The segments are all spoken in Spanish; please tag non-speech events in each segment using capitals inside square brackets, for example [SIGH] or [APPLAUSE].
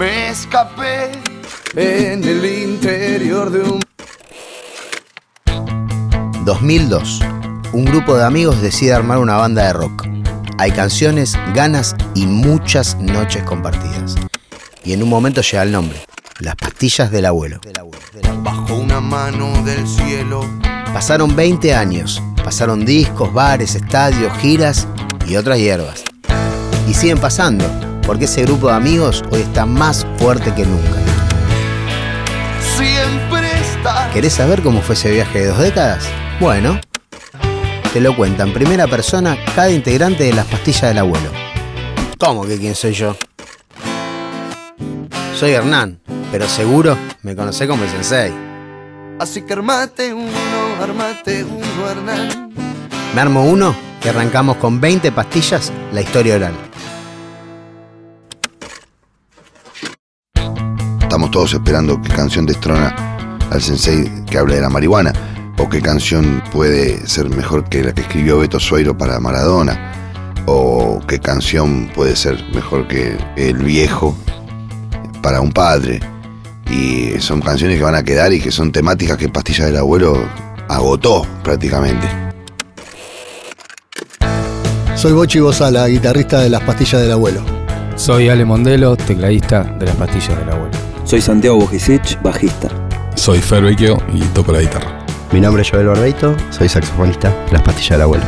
Me escapé en el interior de un 2002. Un grupo de amigos decide armar una banda de rock. Hay canciones, ganas y muchas noches compartidas. Y en un momento llega el nombre. Las pastillas del abuelo. bajo una mano del cielo. Pasaron 20 años. Pasaron discos, bares, estadios, giras y otras hierbas. Y siguen pasando, porque ese grupo de amigos hoy está más fuerte que nunca. Siempre está. ¿Querés saber cómo fue ese viaje de dos décadas? Bueno, te lo cuenta en primera persona cada integrante de las pastillas del abuelo. ¿Cómo que quién soy yo? Soy Hernán, pero seguro me conocé como el sensei. Así que armate uno, armate uno, Hernán. Me armo uno y arrancamos con 20 pastillas la historia oral. Estamos todos esperando qué canción destrona al sensei que hable de la marihuana, o qué canción puede ser mejor que la que escribió Beto Sueiro para Maradona, o qué canción puede ser mejor que El viejo para un padre. Y son canciones que van a quedar y que son temáticas que Pastilla del Abuelo agotó prácticamente. Soy Bochi Bozala, guitarrista de Las Pastillas del Abuelo. Soy Ale Mondelo, tecladista de las pastillas del abuelo. Soy Santiago Bojicic, bajista. Soy Fer Vecchio y toco la guitarra. Mi nombre es Joel Barbeito, soy saxofonista de Las Pastillas del Abuelo.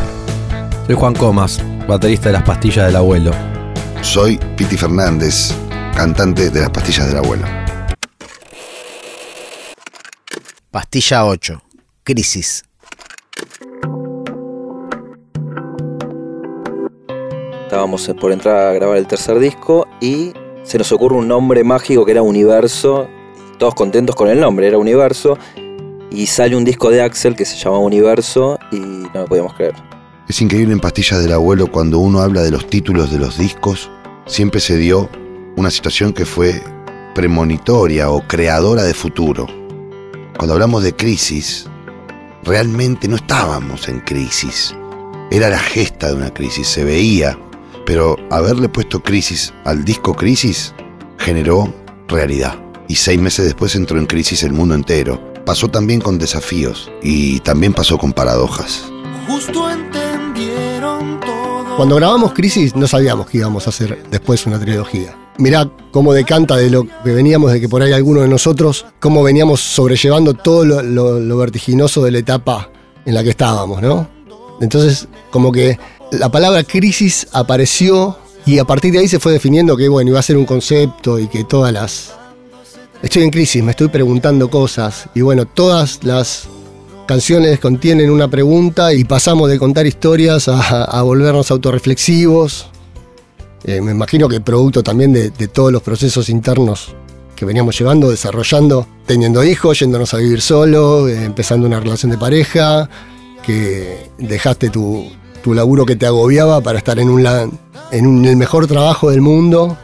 Soy Juan Comas, baterista de Las Pastillas del Abuelo. Soy Piti Fernández, cantante de Las Pastillas del Abuelo. Pastilla 8. Crisis. Estábamos por entrar a grabar el tercer disco y se nos ocurre un nombre mágico que era Universo. Todos contentos con el nombre, era Universo. Y sale un disco de Axel que se llama Universo y no lo podíamos creer. Es increíble en Pastillas del Abuelo cuando uno habla de los títulos de los discos, siempre se dio una situación que fue premonitoria o creadora de futuro. Cuando hablamos de crisis, realmente no estábamos en crisis. Era la gesta de una crisis, se veía, pero haberle puesto crisis al disco Crisis generó realidad. Y seis meses después entró en crisis el mundo entero. Pasó también con desafíos y también pasó con paradojas. Justo entendieron todo. Cuando grabamos Crisis no sabíamos que íbamos a hacer después una trilogía. Mirá cómo decanta de lo que veníamos, de que por ahí alguno de nosotros, cómo veníamos sobrellevando todo lo, lo- lo vertiginoso de la etapa en la que estábamos, ¿no? Entonces, como que la palabra crisis apareció y a partir de ahí se fue definiendo que, bueno, iba a ser un concepto y que todas las... Estoy en crisis, me estoy preguntando cosas y bueno, todas las canciones contienen una pregunta y pasamos de contar historias a, volvernos autorreflexivos. Eh, me imagino que producto también de, de todos los procesos internos que veníamos llevando, desarrollando, teniendo hijos, yéndonos a vivir solo, eh, empezando una relación de pareja, que dejaste tu, tu laburo que te agobiaba para estar en, un, en un- el mejor trabajo del mundo,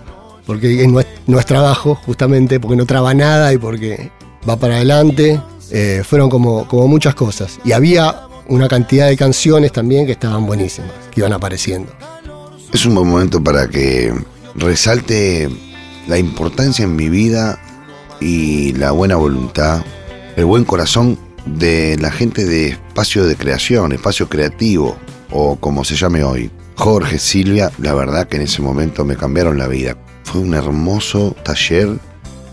porque es- no, es, no es trabajo justamente, porque no traba nada y porque va para adelante. Eh, fueron como, como muchas cosas. Y había una cantidad de canciones también que estaban buenísimas, que iban apareciendo. Es un buen momento para que resalte la importancia en mi vida y la buena voluntad, el buen corazón de la gente de espacio de creación, espacio creativo o como se llame hoy. Jorge, Silvia, la verdad que en ese momento me cambiaron la vida. Fue un hermoso taller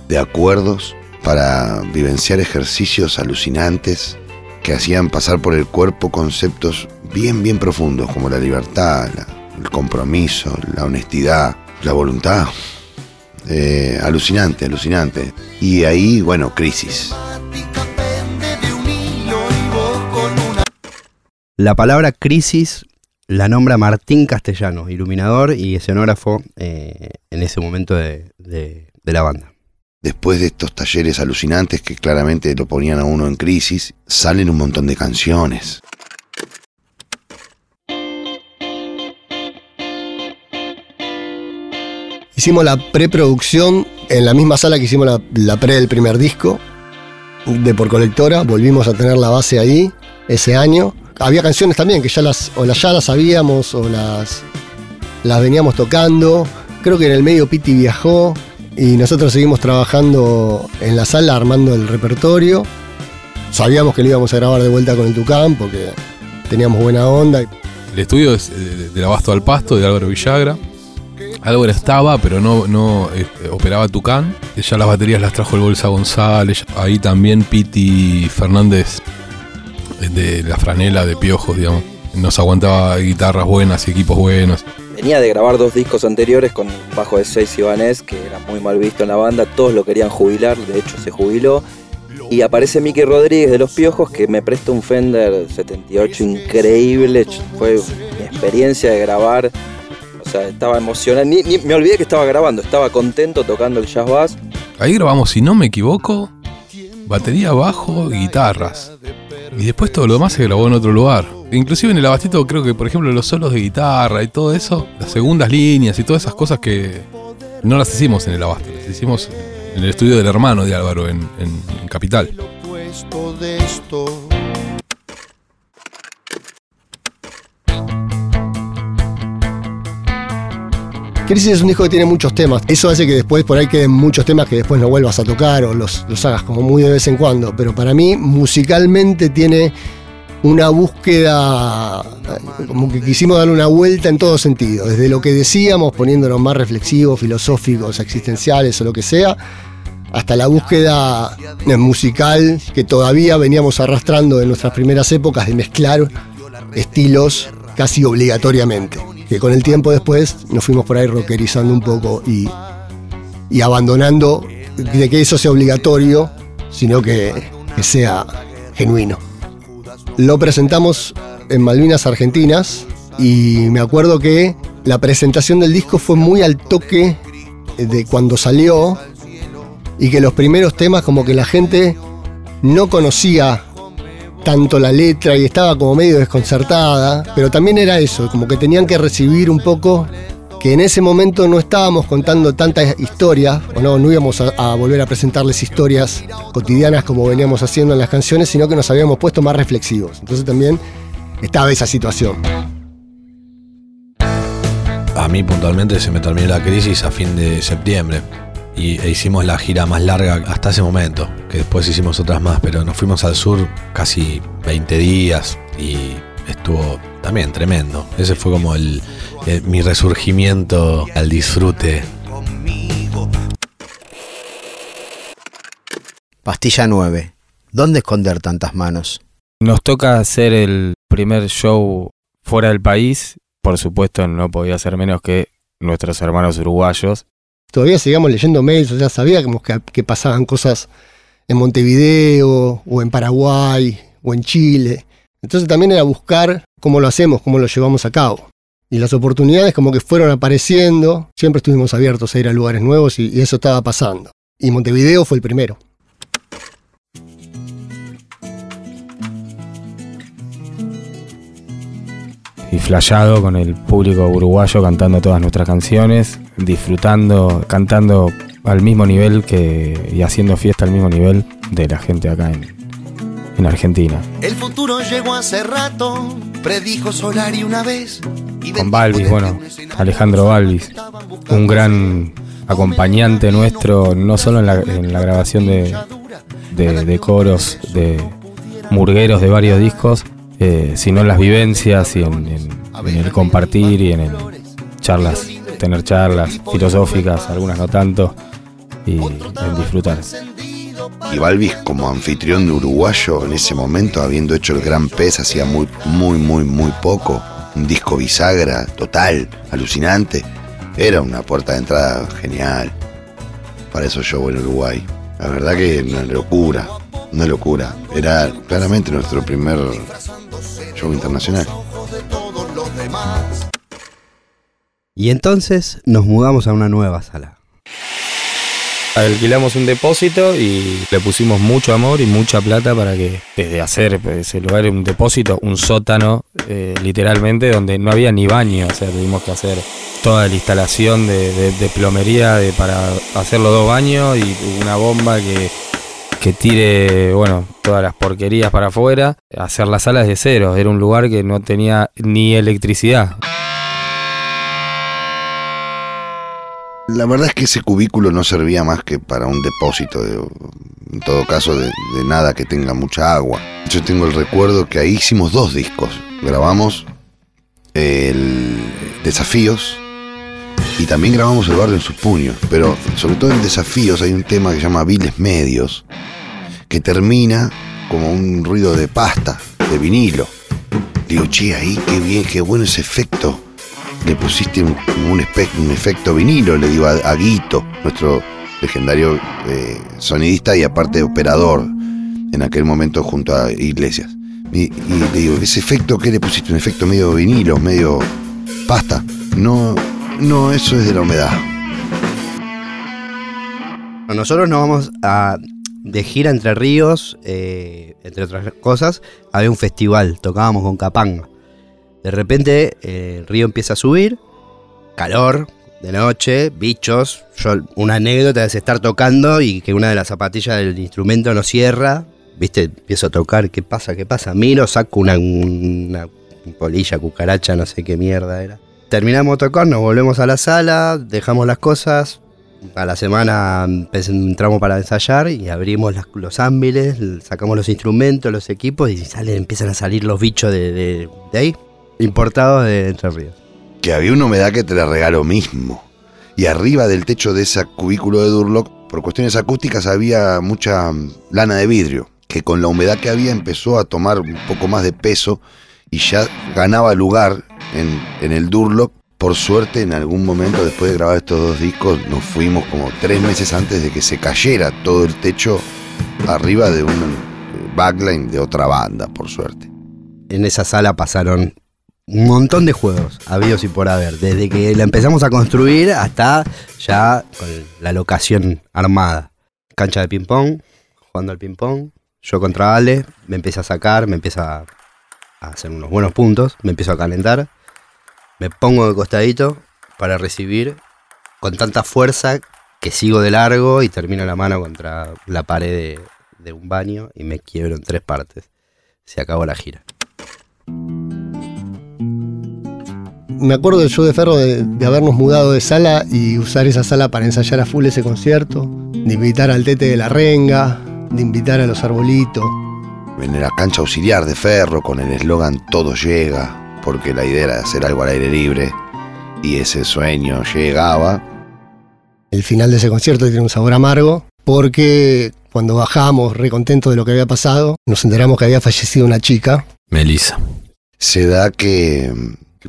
de acuerdos para vivenciar ejercicios alucinantes que hacían pasar por el cuerpo conceptos bien, bien profundos como la libertad, el compromiso, la honestidad, la voluntad. Eh, alucinante, alucinante. Y ahí, bueno, crisis. La palabra crisis la nombra Martín Castellano, iluminador y escenógrafo eh, en ese momento de, de- de la banda. Después de estos talleres alucinantes que claramente lo ponían a uno en crisis, salen un montón de canciones. Hicimos la preproducción en la misma sala que hicimos la, la pre del primer disco de Por Colectora. Volvimos a tener la base ahí ese año. Había canciones también que ya las, o las, ya las sabíamos o las, las veníamos tocando. Creo que en el medio Piti viajó y nosotros seguimos trabajando en la sala armando el repertorio. Sabíamos que lo íbamos a grabar de vuelta con el Tucán porque teníamos buena onda. El estudio es eh, del Abasto al Pasto de Álvaro Villagra. Álvaro estaba, pero no, no eh, operaba Tucán. Ya las baterías las trajo el Bolsa González. Ahí también Piti Fernández de la franela de piojos, digamos. Nos aguantaba guitarras buenas y equipos buenos. Venía de grabar dos discos anteriores con bajo de seis Ibanés, que era muy mal visto en la banda. Todos lo querían jubilar, de hecho se jubiló. Y aparece Mickey Rodríguez de Los Piojos que me presta un Fender 78 increíble. Fue mi experiencia de grabar. O sea, estaba emocionado. Ni, ni- me olvidé que estaba grabando, estaba contento tocando el jazz bass. Ahí grabamos, si no me equivoco, batería, bajo, guitarras. Y después todo lo demás se grabó en otro lugar. Inclusive en el abastito creo que, por ejemplo, los solos de guitarra y todo eso, las segundas líneas y todas esas cosas que no las hicimos en el abasto, las hicimos en el estudio del hermano de Álvaro en, Capital. Crisis es un disco que tiene muchos temas. Eso hace que después por ahí queden muchos temas que después no vuelvas a tocar o los, los hagas como muy de vez en cuando. Pero para mí, musicalmente tiene una búsqueda, como que quisimos darle una vuelta en todo sentido. Desde lo que decíamos, poniéndonos más reflexivos, filosóficos, existenciales o lo que sea, hasta la búsqueda eh, musical que todavía veníamos arrastrando en nuestras primeras épocas de mezclar estilos casi obligatoriamente. Que con el tiempo después nos fuimos por ahí rockerizando un poco y, y abandonando de que eso sea obligatorio, sino que, que sea genuino. Lo presentamos en Malvinas Argentinas y me acuerdo que la presentación del disco fue muy al toque de cuando salió y que los primeros temas como que la gente no conocía tanto la letra y estaba como medio desconcertada, pero también era eso, como que tenían que recibir un poco que en ese momento no estábamos contando tantas historias, o no, no íbamos a, a volver a presentarles historias cotidianas como veníamos haciendo en las canciones, sino que nos habíamos puesto más reflexivos. Entonces también estaba esa situación. A mí puntualmente se me terminó la crisis a fin de septiembre y e hicimos la gira más larga hasta ese momento, que después hicimos otras más, pero nos fuimos al sur casi 20 días y estuvo también tremendo. Ese fue como el, el- mi resurgimiento al disfrute. Pastilla 9. ¿Dónde esconder tantas manos? Nos toca hacer el primer show fuera del país. Por supuesto, no podía ser menos que nuestros hermanos uruguayos. Todavía seguíamos leyendo mails, o sabíamos que, pasaban cosas en Montevideo, o en Paraguay, o en Chile. Entonces también era buscar cómo lo hacemos, cómo lo llevamos a cabo. Y las oportunidades como que fueron apareciendo, siempre estuvimos abiertos a ir a lugares nuevos y eso estaba pasando. Y Montevideo fue el primero. Y flayado con el público uruguayo cantando todas nuestras canciones, disfrutando, cantando al mismo nivel que y haciendo fiesta al mismo nivel de la gente acá en, en Argentina. El futuro llegó hace rato, predijo Solari una vez. y Con Balvis, bueno, Alejandro Balvis, un gran acompañante nuestro, no solo en la, en la grabación de, de- de coros, de murgueros de varios discos, eh, sino en las vivencias y en, en- en el compartir y en el charlas, tener charlas filosóficas, algunas no tanto, y en disfrutar. Y Balvis como anfitrión de uruguayo en ese momento, habiendo hecho el Gran Pez hacía muy, muy, muy, muy poco, un disco bisagra total, alucinante, era una puerta de entrada genial para esos shows en Uruguay. La verdad que una locura, una locura. Era claramente nuestro primer show internacional. Y entonces nos mudamos a una nueva sala. Alquilamos un depósito y le pusimos mucho amor y mucha plata para que, desde hacer ese lugar un depósito, un sótano, eh, literalmente, donde no había ni baño. O sea, tuvimos que hacer toda la instalación de, de- de plomería de, para hacer los dos baños y una bomba que, que tire, bueno, todas las porquerías para afuera. Hacer las salas de cero. Era un lugar que no tenía ni electricidad. la verdad es que ese cubículo no servía más que para un depósito, de- en todo caso, de, de nada que tenga mucha agua. Yo tengo el recuerdo que ahí hicimos dos discos. Grabamos el Desafíos y también grabamos El Barrio en sus puños. Pero sobre todo en Desafíos hay un tema que se llama Viles Medios, que termina como un ruido de pasta, de vinilo. Digo, che, ahí qué bien, qué bueno ese efecto. Le pusiste un, un, efecto vinilo, le digo a, a Guito, nuestro legendario eh, sonidista y aparte operador en aquel momento junto a Iglesias. Y, y le digo, ¿ese efecto qué le pusiste? Un efecto medio vinilo, medio pasta. No, no, eso es de la humedad. Nosotros nos vamos a de gira entre ríos, eh, entre otras cosas, había un festival, tocábamos con Capanga. De repente eh, el río empieza a subir, calor, de noche, bichos. Yo, una anécdota es estar tocando y que una de las zapatillas del instrumento no cierra. Viste, empiezo a tocar, ¿qué pasa? ¿Qué pasa? Miro, saco una, una polilla, cucaracha, no sé qué mierda era. Terminamos de tocar, nos volvemos a la sala, dejamos las cosas, a la semana empe- entramos para ensayar y abrimos los ámbiles, sacamos los instrumentos, los equipos y salen, empiezan a salir los bichos de, ahí, importados de Entre Ríos. que había una humedad que te la regaló mismo. Y arriba del techo de ese cubículo de Durlock, por cuestiones acústicas, había mucha mm, lana de vidrio, que con la humedad que había empezó a tomar un poco más de peso y ya ganaba lugar en el Durlock. Por suerte, en algún momento después de grabar estos dos discos, nos fuimos como tres meses antes de que se cayera todo el techo arriba de un eh, backline de otra banda, por suerte. En esa sala pasaron un montón de juegos, habidos y por haber, desde que la empezamos a construir hasta ya con la locación armada. Cancha de ping-pong, jugando al ping-pong, yo contra Ale, me empieza a sacar, me empieza a a hacer unos buenos puntos, me empiezo a calentar, me pongo de costadito para recibir con tanta fuerza que sigo de largo y termino la mano contra la pared de, de un baño y me quiebro en tres partes. Se acabó la gira. Me acuerdo del show de Ferro de, de habernos mudado de sala y usar esa sala para ensayar a full ese concierto, de invitar al Tete de la Renga, de invitar a los arbolitos. en la cancha auxiliar de Ferro con el eslogan Todo llega, porque la idea era hacer algo al aire libre y ese sueño llegaba. El final de ese concierto tiene un sabor amargo porque cuando bajamos, recontentos de lo que había pasado, nos enteramos que había fallecido una chica. Melissa. Se da que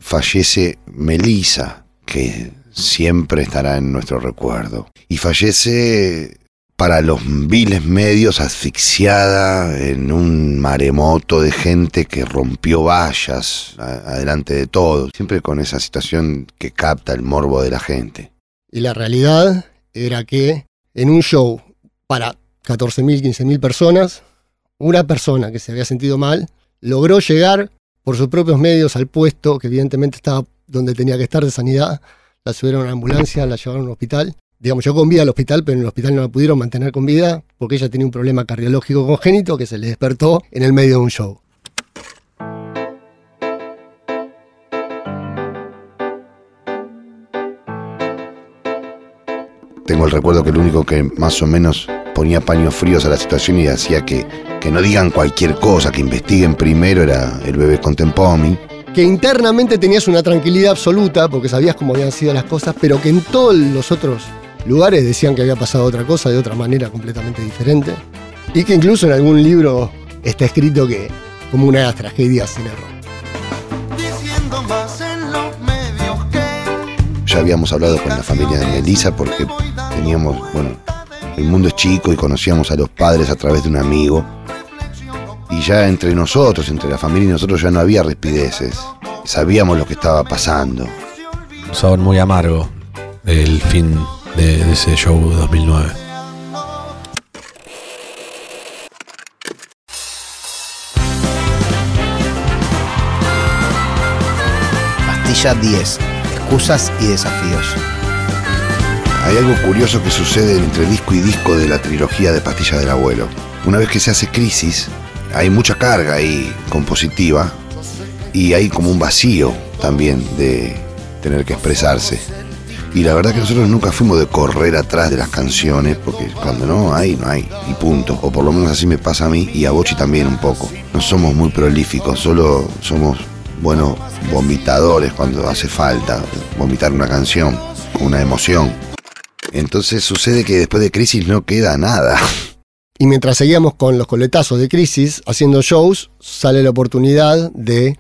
fallece Melisa, que siempre estará en nuestro recuerdo. Y fallece para los viles medios asfixiada en un maremoto de gente que rompió vallas adelante de todo, siempre con esa situación que capta el morbo de la gente. Y la realidad era que en un show para 14.000, 15.000 personas, una persona que se había sentido mal logró llegar por sus propios medios al puesto que evidentemente estaba donde tenía que estar de sanidad. La subieron a una ambulancia, la llevaron a un hospital. Digamos, yo con vida al hospital, pero en el hospital no la pudieron mantener con vida porque ella tenía un problema cardiológico congénito que se le despertó en el medio de un show. Tengo el recuerdo que el único que más o menos ponía paños fríos a la situación y hacía que, que no digan cualquier cosa, que investiguen primero era el bebé Contempomi. que internamente tenías una tranquilidad absoluta porque sabías cómo habían sido las cosas, pero que en todos los otros lugares decían que había pasado otra cosa de otra manera completamente diferente. Y que incluso en algún libro está escrito que como una de las tragedias sin error. Diciendo más en los medios que Ya habíamos hablado con la familia de Melissa porque teníamos, bueno, el mundo es chico y conocíamos a los padres a través de un amigo. Y ya entre nosotros, entre la familia y nosotros ya no había respideces. Sabíamos lo que estaba pasando. Un sabor muy amargo el fin de, de ese show 2009. Pastilla 10. Excusas y desafíos. Hay algo curioso que sucede entre disco y disco de la trilogía de Pastilla del Abuelo. Una vez que se hace Crisis, hay mucha carga ahí compositiva y hay como un vacío también de tener que expresarse. Y la verdad que nosotros nunca fuimos de correr atrás de las canciones, porque cuando no hay, no hay, y punto. O por lo menos así me pasa a mí y a Bochi también un poco. No somos muy prolíficos, solo somos buenos vomitadores cuando hace falta vomitar una canción, una emoción. Entonces sucede que después de Crisis no queda nada. [LAUGHS] Y mientras seguíamos con los coletazos de Crisis haciendo shows, sale la oportunidad de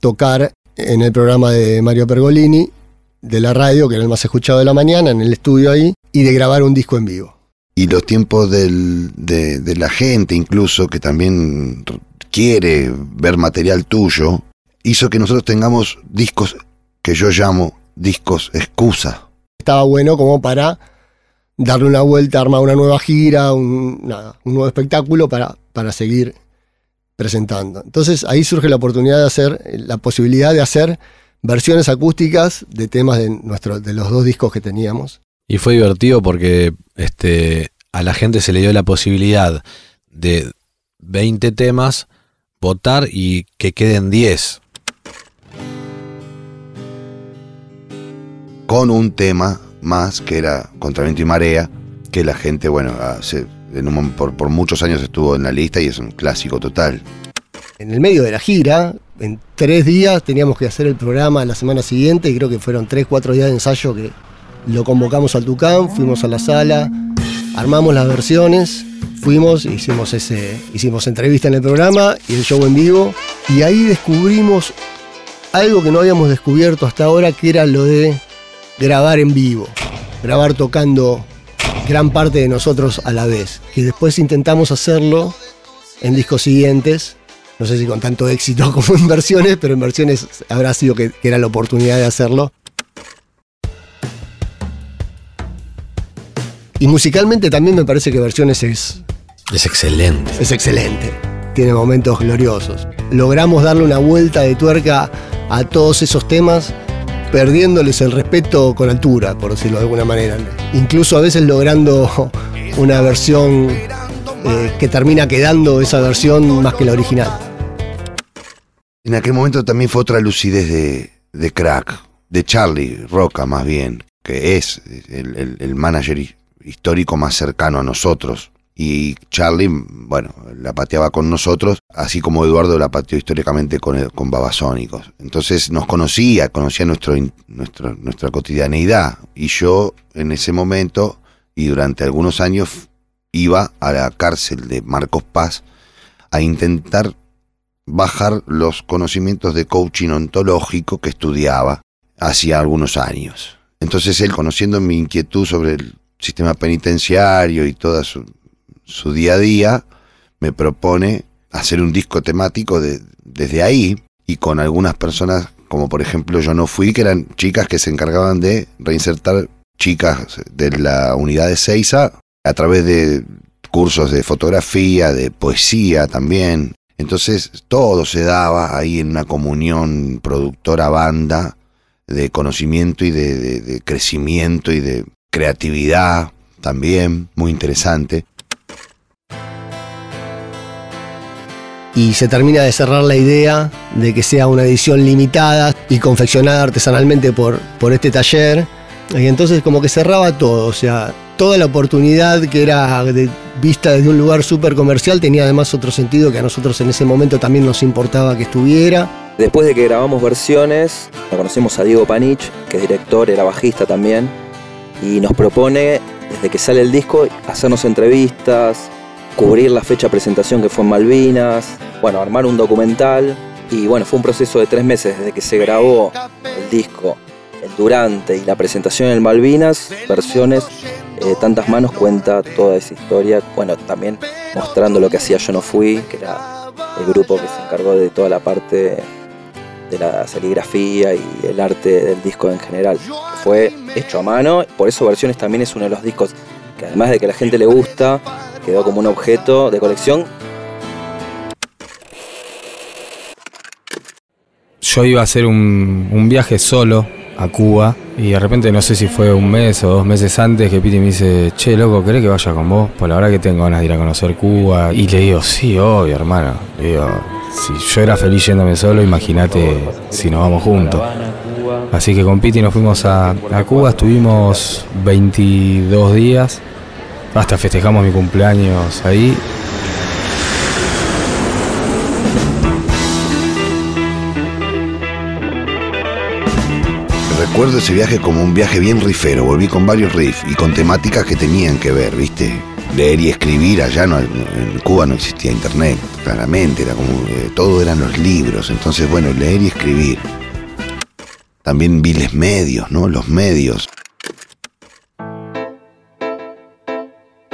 tocar en el programa de Mario Pergolini de la radio, que era el más escuchado de la mañana, en el estudio ahí, y de grabar un disco en vivo. Y los tiempos del- de, de la gente incluso, que también quiere ver material tuyo, hizo que nosotros tengamos discos que yo llamo discos excusa. Estaba bueno como para darle una vuelta, armar una nueva gira, un, nada, un nuevo espectáculo para, para seguir presentando. Entonces ahí surge la oportunidad de hacer, la posibilidad de hacer versiones acústicas de temas de, nuestro, de los dos discos que teníamos. Y fue divertido porque este, a la gente se le dio la posibilidad de 20 temas votar y que queden 10. con un tema más que era Contra Viento y Marea, que la gente, bueno, hace- en un mom- por, por muchos años estuvo en la lista y es un clásico total. En el medio de la gira, en tres días teníamos que hacer el programa la semana siguiente y creo que fueron tres, cuatro días de ensayo que lo convocamos al Tucán, fuimos a la sala, armamos las versiones, fuimos, hicimos ese, hicimos entrevista en el programa y el show en vivo y ahí descubrimos algo que no habíamos descubierto hasta ahora que era lo de grabar en vivo, grabar tocando gran parte de nosotros a la vez, que después intentamos hacerlo en discos siguientes, no sé si con tanto éxito [LAUGHS] como en versiones, pero en versiones habrá sido que, que era la oportunidad de hacerlo. Y musicalmente también me parece que versiones es, Es excelente. es excelente. Tiene momentos gloriosos. Logramos darle una vuelta de tuerca a todos esos temas, perdiéndoles el respeto con altura, por decirlo de alguna manera. Incluso a veces logrando [LAUGHS] una versión eh, que termina quedando esa versión más que la original. En aquel momento también fue otra lucidez de, crack, de Charlie Roca más bien, que es el, manager hi- histórico más cercano a nosotros. Y Charlie, bueno, la pateaba con nosotros, así como Eduardo la pateó históricamente con, el- con Babasónicos. Entonces nos conocía, conocía nuestro- nuestra cotidianeidad. Y yo en ese momento y durante algunos años iba a la cárcel de Marcos Paz a intentar bajar los conocimientos de coaching ontológico que estudiaba hacía algunos años. Entonces él, conociendo mi inquietud sobre el sistema penitenciario y toda su, su día a día, me propone hacer un disco temático de- desde ahí y con algunas personas, como por ejemplo Yo No Fui, que eran chicas que se encargaban de reinsertar chicas de la unidad de Seiza a través de cursos de fotografía, de poesía también. Entonces todo se daba ahí en una comunión productora-banda de conocimiento y de, crecimiento y de creatividad también, muy interesante. y se termina de cerrar la idea de que sea una edición limitada y confeccionada artesanalmente por, por este taller. Y entonces como que cerraba todo, o sea, toda la oportunidad que era de- vista desde un lugar súper comercial tenía además otro sentido que a nosotros en ese momento también nos importaba que estuviera. Después de que grabamos versiones, lo conocimos a Diego Panich, que es director, era bajista también, y nos propone, desde que sale el disco, hacernos entrevistas, cubrir la fecha de presentación que fue en Malvinas, bueno, armar un documental, y bueno, fue un proceso de tres meses desde que se grabó el disco, el durante y la presentación en Malvinas, versiones, eh, Tantas Manos cuenta toda esa historia, bueno, también mostrando lo que hacía Yo No Fui, que era el grupo que se encargó de toda la parte de la serigrafía y el arte del disco en general. Fue hecho a mano, por eso Versiones también es uno de los discos que además de que a la gente le gusta, quedó como un objeto de colección. Yo iba a hacer un, un viaje solo a Cuba y de repente no sé si fue un mes o dos meses antes que Piti me dice, che, loco, ¿querés que vaya con vos? Pues la verdad que tengo ganas de ir a conocer Cuba. Y le digo, sí, obvio, hermano. Le digo, si yo era feliz yéndome solo, imagínate si nos vamos juntos. Así que con Piti nos fuimos a, a Cuba, estuvimos 22 días, hasta festejamos mi cumpleaños ahí. Recuerdo ese viaje como un viaje bien rifero. Volví con varios riffs y con temáticas que tenían que ver, ¿viste? Leer y escribir, allá no, en Cuba no existía internet, claramente, era como, eh, todo eran los libros. Entonces, bueno, leer y escribir. También viles medios, ¿no? Los medios.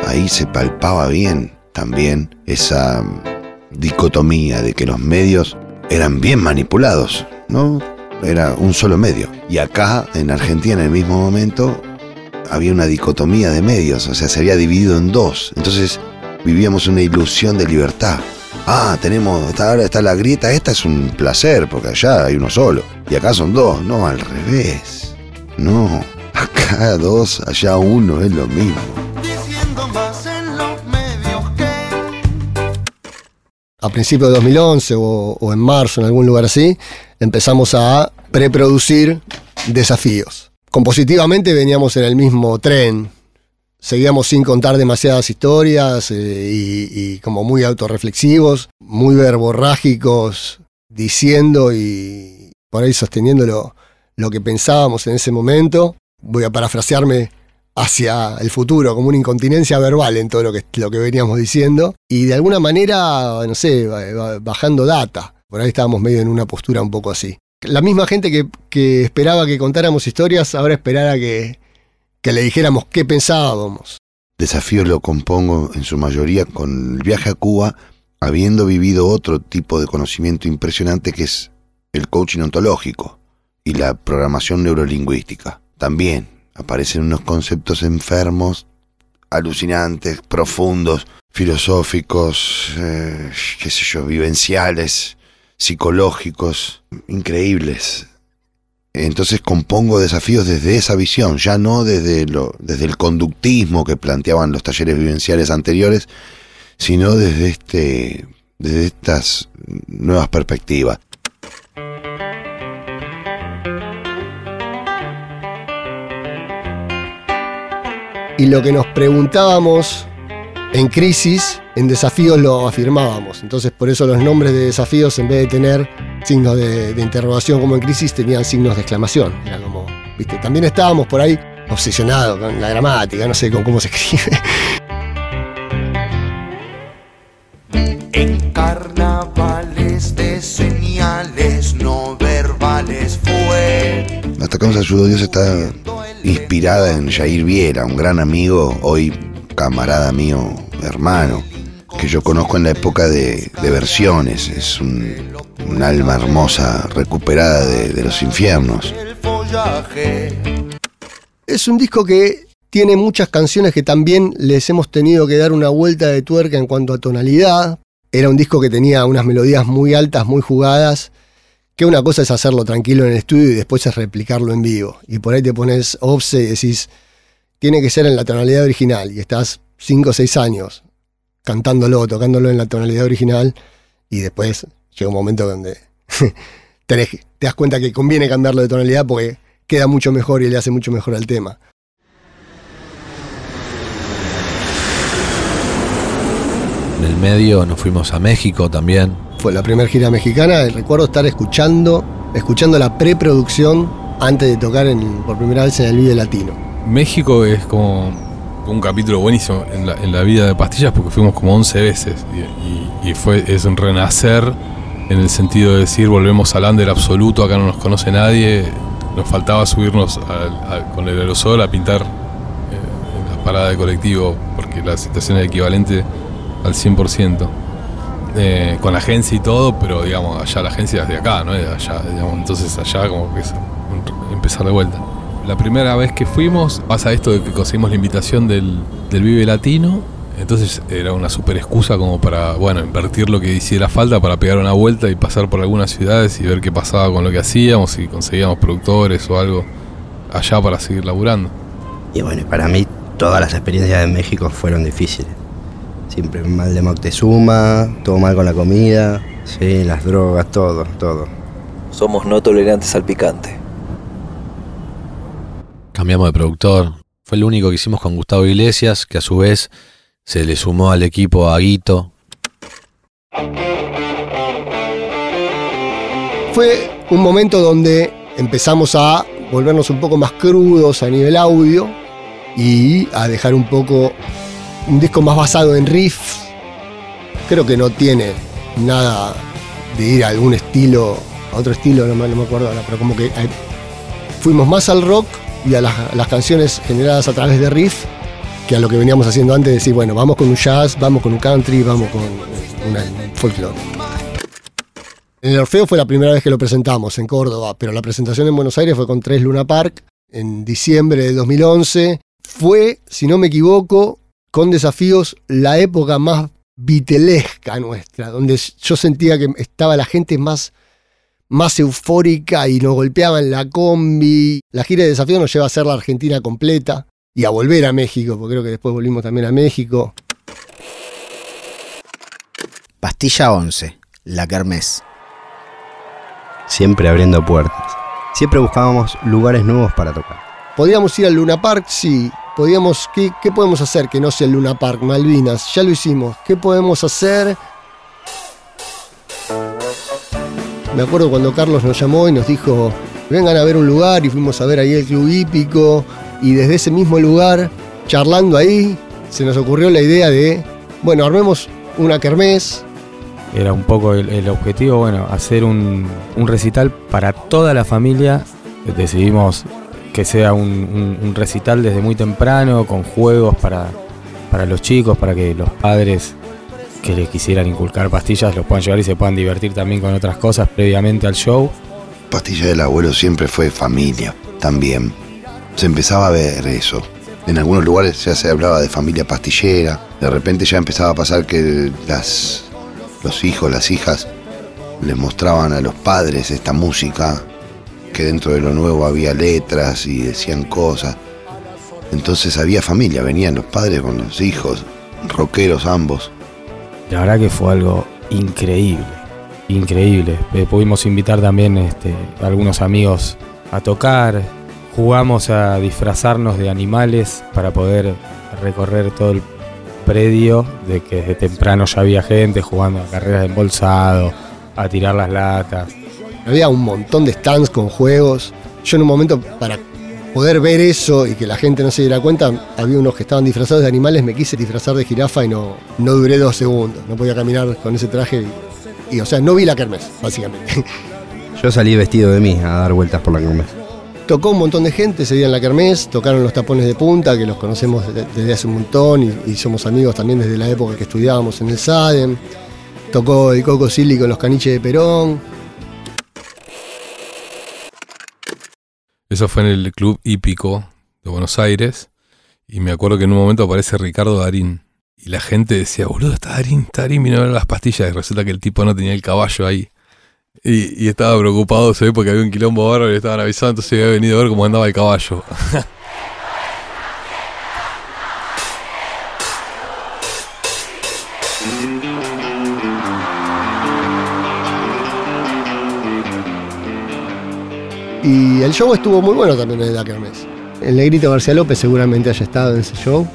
Ahí se palpaba bien también esa mm, dicotomía de que los medios eran bien manipulados, ¿no? Era un solo medio. Y acá, en Argentina, en el mismo momento, había una dicotomía de medios, o sea, se había dividido en dos. Entonces vivíamos una ilusión de libertad. Ah, tenemos, esta, ahora está la grieta, esta es un placer, porque allá hay uno solo. Y acá son dos, no, al revés. No, acá dos, allá uno, es lo mismo. A principios de 2011 o, en marzo, en algún lugar así, empezamos a preproducir desafíos. Compositivamente veníamos en el mismo tren. Seguíamos sin contar demasiadas historias eh, y, como muy autorreflexivos, muy verborrágicos, diciendo y por ahí sosteniendo lo, lo que pensábamos en ese momento. Voy a parafrasearme hacia el futuro, como una incontinencia verbal en todo lo que, lo que veníamos diciendo. Y de alguna manera, no sé, ba- ba- bajando data. Por ahí estábamos medio en una postura un poco así. La misma gente que, que esperaba que contáramos historias, ahora esperara que, que le dijéramos qué pensábamos. Desafío lo compongo en su mayoría con el viaje a Cuba, habiendo vivido otro tipo de conocimiento impresionante que es el coaching ontológico y la programación neurolingüística. También aparecen unos conceptos enfermos, alucinantes, profundos, filosóficos, eh, qué sé yo, vivenciales, psicológicos, increíbles. Entonces compongo desafíos desde esa visión, ya no desde, lo, desde el conductismo que planteaban los talleres vivenciales anteriores, sino desde, este, desde estas nuevas perspectivas. Y lo que nos preguntábamos en crisis, en desafíos lo afirmábamos. Entonces por eso los nombres de desafíos, en vez de tener signos de, de interrogación como en crisis, tenían signos de exclamación. Era como, viste, también estábamos por ahí obsesionados con la gramática, no sé con cómo se escribe. en carnavales de señales no verbales fue. Hasta que nos ayudó Dios está inspirada en Jair Viera, un gran amigo, hoy camarada mío, hermano, que yo conozco en la época de, versiones. Es un, alma hermosa recuperada de, de los infiernos. Es un disco que tiene muchas canciones que también les hemos tenido que dar una vuelta de tuerca en cuanto a tonalidad. Era un disco que tenía unas melodías muy altas, muy jugadas, que una cosa es hacerlo tranquilo en el estudio y después es replicarlo en vivo. Y por ahí te pones obse y decís, tiene que ser en la tonalidad original. Y estás 5 o 6 años cantándolo, tocándolo en la tonalidad original. Y después llega un momento donde [LAUGHS] te das cuenta que conviene cambiarlo de tonalidad porque queda mucho mejor y le hace mucho mejor al tema. En el medio nos fuimos a México también. Fue la primera gira mexicana. Recuerdo estar escuchando, escuchando la preproducción antes de tocar por primera vez en el Vive Latino. México es como un capítulo buenísimo en la, vida de Pastillas porque fuimos como 11 veces y, fue, es un renacer en el sentido de decir volvemos al under absoluto, acá no nos conoce nadie, nos faltaba subirnos con el aerosol a pintar eh, en la parada de colectivo porque la situación es equivalente al 100%. Eh, con la agencia y todo, pero digamos, allá la agencia es de acá, no entonces allá como que es empezar de vuelta. La primera vez que fuimos pasa esto de que conseguimos la invitación del, Vive Latino, entonces era una super excusa como para, bueno, invertir lo que hiciera falta para pegar una vuelta y pasar por algunas ciudades y ver qué pasaba con lo que hacíamos, si conseguíamos productores o algo allá para seguir laburando. Y bueno, para mí todas las experiencias de México fueron difíciles. Siempre mal de Moctezuma, todo mal con la comida, sí, las drogas, todo, todo. Somos no tolerantes al picante. Cambiamos de productor. Fue el único que hicimos con Gustavo Iglesias, que a su vez se le sumó al equipo a Guito. Fue un momento donde empezamos a volvernos un poco más crudos a nivel audio y a dejar un poco un disco más basado en riffs. Creo que no tiene nada de ir a algún estilo, a otro estilo, no me, acuerdo ahora, pero como que eh, fuimos más al rock y a las, canciones generadas a través de riff que a lo que veníamos haciendo antes, de decir, bueno, vamos con un jazz, vamos con un country, vamos con eh, un folclore. En el Orfeo fue la primera vez que lo presentamos en Córdoba, pero la presentación en Buenos Aires fue con Tres Luna Park en diciembre de 2011. Fue, si no me equivoco, con desafíos la época más vitelesca nuestra, donde yo sentía que estaba la gente más, más eufórica y nos golpeaban la combi. La gira de desafío nos lleva a hacer la Argentina completa y a volver a México, porque creo que después volvimos también a México. Pastilla 11, la Kermés. Siempre abriendo puertas. Siempre buscábamos lugares nuevos para tocar. ¿Podríamos ir al Luna Park? Sí. Podíamos, ¿qué, podemos hacer que no sea el Luna Park? Malvinas, ya lo hicimos. ¿Qué podemos hacer? Me acuerdo cuando Carlos nos llamó y nos dijo, vengan a ver un lugar y fuimos a ver ahí el Club Hípico y desde ese mismo lugar, charlando ahí, se nos ocurrió la idea de, bueno, armemos una kermés, Era un poco el, el objetivo, bueno, hacer un, un recital para toda la familia. Decidimos que sea un, recital desde muy temprano, con juegos para, para los chicos, para que los padres que les quisieran inculcar pastillas los puedan llevar y se puedan divertir también con otras cosas previamente al show. Pastilla del abuelo siempre fue familia, también. Se empezaba a ver eso. En algunos lugares ya se hablaba de familia pastillera. De repente ya empezaba a pasar que las, los hijos, las hijas, les mostraban a los padres esta música, que dentro de lo nuevo había letras y decían cosas. Entonces había familia, venían los padres con los hijos, rockeros ambos. La verdad que fue algo increíble, increíble. Eh, pudimos invitar también este, a algunos amigos a tocar. Jugamos a disfrazarnos de animales para poder recorrer todo el predio, de que desde temprano ya había gente jugando a carreras de embolsado, a tirar las latas. Había un montón de stands con juegos. Yo en un momento, para poder ver eso y que la gente no se diera cuenta, había unos que estaban disfrazados de animales, me quise disfrazar de jirafa y no, no duré dos segundos. No podía caminar con ese traje y, y, o sea, no vi la kermés, básicamente. [LAUGHS] Yo salí vestido de mí a dar vueltas por la kermés. Tocó un montón de gente ese día en la kermés, tocaron los tapones de punta, que los conocemos de- desde hace un montón y, y somos amigos también desde la época que estudiábamos en el SADEM. Tocó el Coco Silly con los caniches de Perón. Eso fue en el Club Hípico de Buenos Aires. Y me acuerdo que en un momento aparece Ricardo Darín. Y la gente decía, boludo, está Darín, está Darín, vino las pastillas. Y resulta que el tipo no tenía el caballo ahí. Y, y estaba preocupado, se ve, porque había un quilombo bárbaro y le estaban avisando, entonces había venido a ver cómo andaba el caballo. [LAUGHS] Y el show estuvo muy bueno también en la kermés. El negrito García López seguramente haya estado en ese show.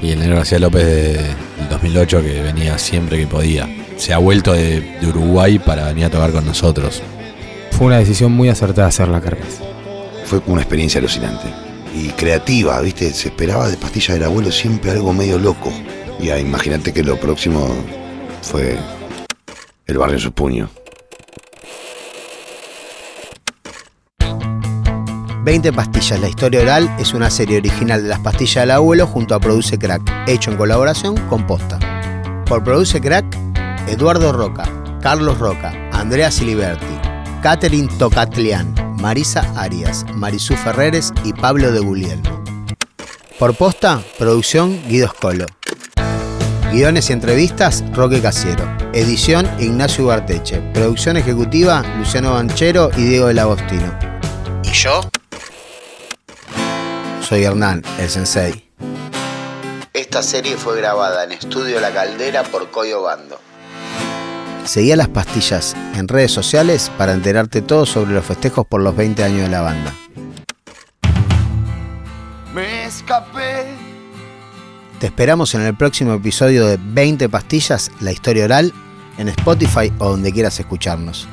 Y el negro García López de- del 2008 que venía siempre que podía. Se ha vuelto de, de Uruguay para venir a tocar con nosotros. Fue una decisión muy acertada hacer la kermés. Fue una experiencia alucinante. Y creativa, ¿viste? Se esperaba de Pastilla del Abuelo siempre algo medio loco. Y imagínate que lo próximo fue El Barrio en su puño. 20 pastillas, la historia oral es una serie original de las pastillas del abuelo junto a Produce Crack, hecho en colaboración con Posta. Por Produce Crack, Eduardo Roca, Carlos Roca, Andrea Siliberti, Catherine Tocatlián, Marisa Arias, Marisú Ferreres y Pablo de Guglielmo. Por Posta, producción Guido Scolo. Guiones y entrevistas, Roque Casiero. Edición, Ignacio Ugarteche. Producción ejecutiva, Luciano Banchero y Diego del Agostino. ¿Y yo? Soy Hernán, el sensei. Esta serie fue grabada en Estudio La Caldera por Coyo Bando. Seguí a las pastillas en redes sociales para enterarte todo sobre los festejos por los 20 años de la banda. me escapé. Te esperamos en el próximo episodio de 20 pastillas, la historia oral, en Spotify o donde quieras escucharnos.